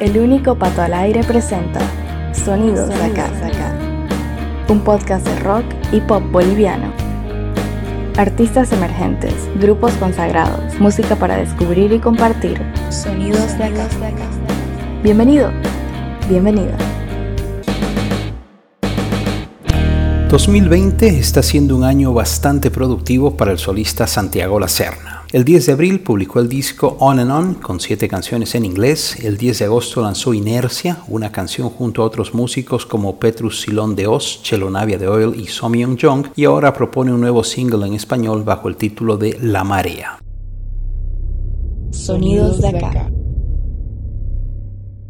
El único pato al aire presenta Sonidos de acá, un podcast de rock y pop boliviano. Artistas emergentes, grupos consagrados, música para descubrir y compartir. Sonidos de acá. Bienvenido, bienvenida. 2020 está siendo un año bastante productivo para el solista Santiago Lacerna. El 10 de abril publicó el disco On and On con siete canciones en inglés. El 10 de agosto lanzó Inercia, una canción junto a otros músicos como Petrus Silón de Oz, Chelo Navia de Oil y Somyong Jong. Y ahora propone un nuevo single en español bajo el título de La Marea. Sonidos de acá.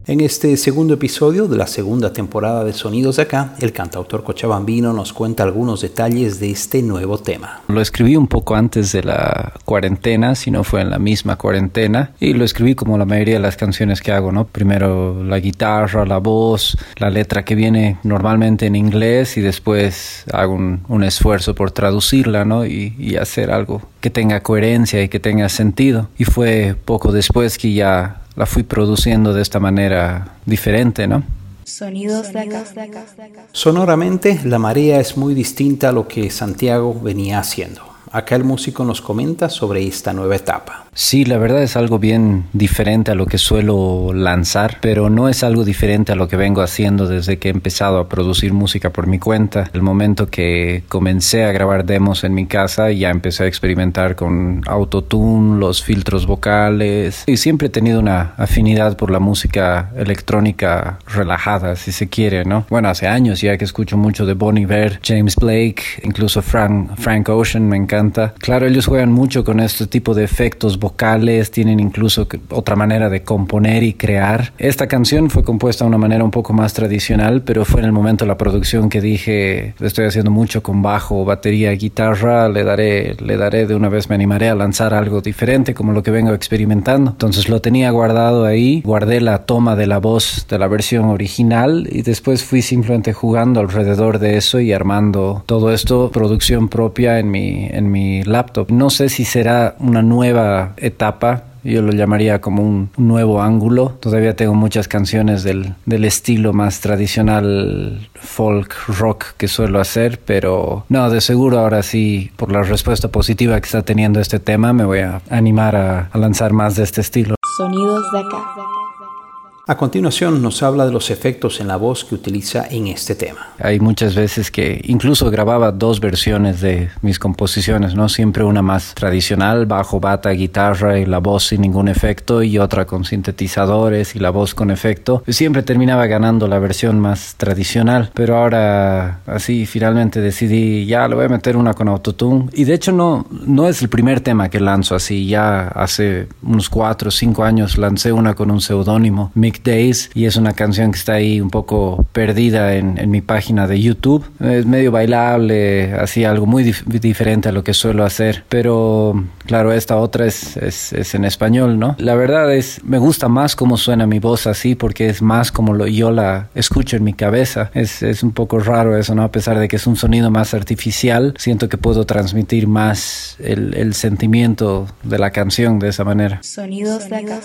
En este segundo episodio de la segunda temporada de Sonidos de Acá, el cantautor cochabambino nos cuenta algunos detalles de este nuevo tema. Lo escribí un poco antes de la cuarentena, si no fue en la misma cuarentena, y lo escribí como la mayoría de las canciones que hago, ¿no? Primero la guitarra, la voz, la letra que viene normalmente en inglés y después hago un, esfuerzo por traducirla, ¿no? Y, y hacer algo que tenga coherencia y que tenga sentido. Y fue poco después que ya la fui produciendo de esta manera diferente, ¿no? Sonidos de acá. Sonoramente, La Marea es muy distinta a lo que Santiago venía haciendo. Acá el músico nos comenta sobre esta nueva etapa. Sí, la verdad es algo bien diferente a lo que suelo lanzar, pero no es algo diferente a lo que vengo haciendo desde que he empezado a producir música por mi cuenta. El momento que comencé a grabar demos en mi casa, ya empecé a experimentar con autotune, los filtros vocales y siempre he tenido una afinidad por la música electrónica relajada, si se quiere, ¿no? Bueno, hace años ya que escucho mucho de Bon Iver, James Blake, incluso Frank, Frank Ocean, me encanta Claro, ellos juegan mucho con este tipo de efectos vocales, tienen incluso otra manera de componer y crear. Esta canción fue compuesta de una manera un poco más tradicional, pero fue en el momento de la producción que dije, estoy haciendo mucho con bajo, batería, guitarra, le daré, le daré de una vez, me animaré a lanzar algo diferente como lo que vengo experimentando. Entonces lo tenía guardado ahí, guardé la toma de la voz de la versión original y después fui simplemente jugando alrededor de eso y armando todo esto, producción propia en mi, en mi laptop. No sé si será una nueva etapa yo lo llamaría como un, nuevo ángulo. Todavía tengo muchas canciones del, del, estilo más tradicional folk rock que suelo hacer, pero no, de seguro ahora sí, por la respuesta positiva que está teniendo este tema, me voy a animar a, a lanzar más de este estilo. Sonidos de acá. A continuación nos habla de los efectos en la voz que utiliza en este tema. Hay muchas veces que incluso grababa dos versiones de mis composiciones, ¿no? Siempre una más tradicional, bajo, bata, guitarra y la voz sin ningún efecto y otra con sintetizadores y la voz con efecto. Siempre terminaba ganando la versión más tradicional, pero ahora así finalmente decidí ya le voy a meter una con autotune y de hecho no no es el primer tema que lanzo así, ya hace unos cuatro o cinco años lancé una con un seudónimo Days y es una canción que está ahí un poco perdida en, mi página de YouTube. Es medio bailable, así algo muy diferente a lo que suelo hacer, pero claro, esta otra es, es, en español, ¿no? La verdad es, me gusta más cómo suena mi voz así porque es más como lo, yo la escucho en mi cabeza. Es, es un poco raro eso, ¿no? A pesar de que es un sonido más artificial, siento que puedo transmitir más el, el sentimiento de la canción de esa manera. Sonidos de acá.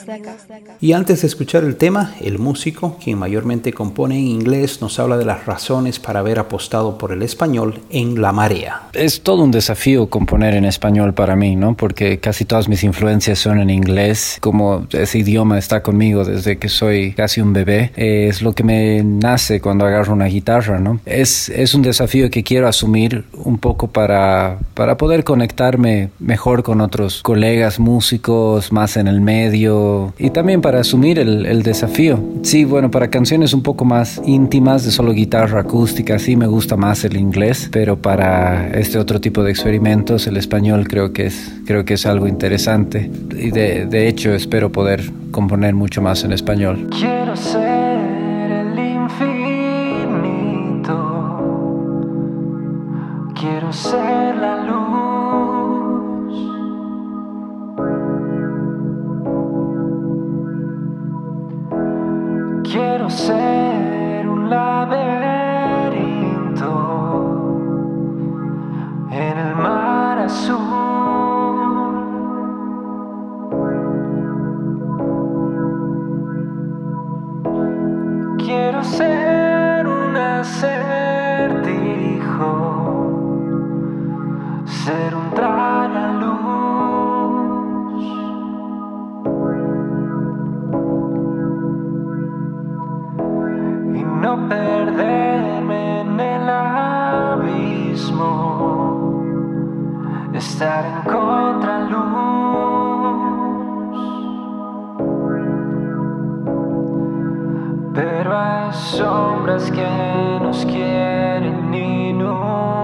Y antes de escuchar el tema, el músico, quien mayormente compone en inglés, nos habla de las razones para haber apostado por el español en La Marea. Es todo un desafío componer en español para mí, ¿no? Porque casi todas mis influencias son en inglés. Como ese idioma está conmigo desde que soy casi un bebé, es lo que me nace cuando agarro una guitarra, ¿no? Es, es un desafío que quiero asumir un poco para, para poder conectarme mejor con otros colegas músicos más en el medio y también para asumir el, el desafío Sí, bueno, para canciones un poco más íntimas, de solo guitarra acústica, sí me gusta más el inglés, pero para este otro tipo de experimentos, el español creo que es, creo que es algo interesante. Y de, de hecho espero poder componer mucho más en español. Quiero ser el infinito. Quiero ser la luz. Ser un tragaluz. Y no perderme en el abismo, estar en contraluz. Pero hay sombras que nos quieren inundar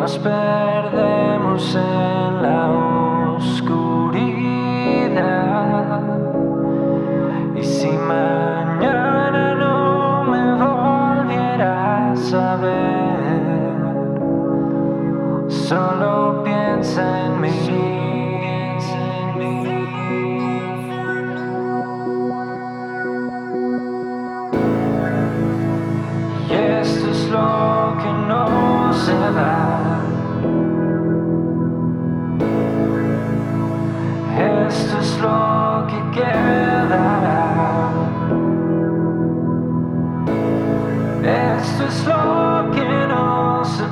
nos perdemos en la oscuridad. Y si mañana no me volvieras a ver, solo piensa en mí. Y Esto es lo que no se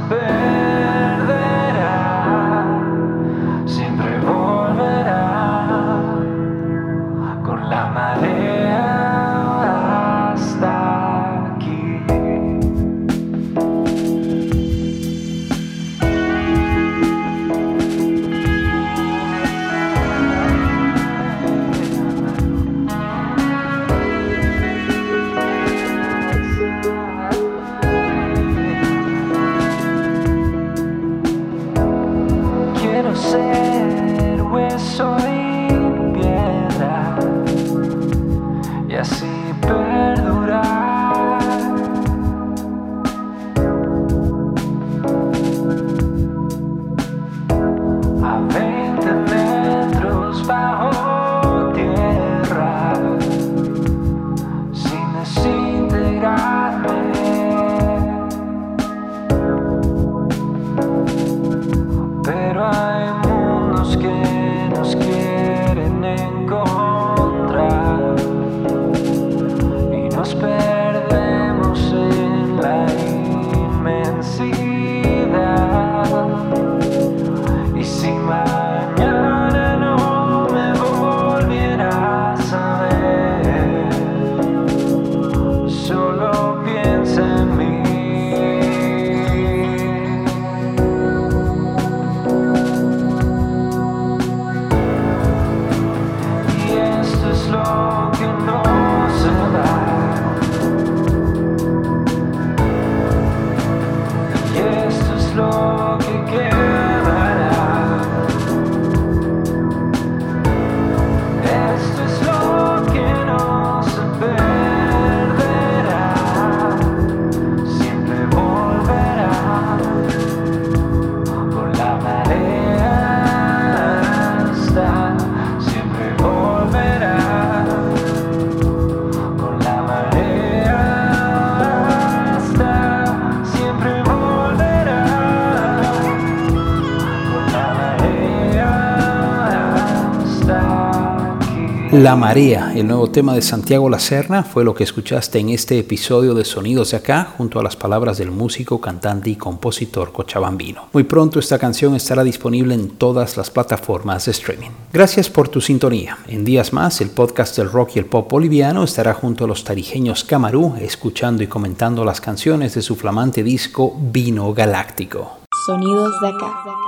La Marea, el nuevo tema de Santiago La Serna, fue lo que escuchaste en este episodio de Sonidos de Acá, junto a las palabras del músico, cantante y compositor cochabambino. Muy pronto esta canción estará disponible en todas las plataformas de streaming. Gracias por tu sintonía. En días más, el podcast del rock y el pop boliviano estará junto a los tarijeños Camarú, escuchando y comentando las canciones de su flamante disco Vino Galáctico. Sonidos de acá.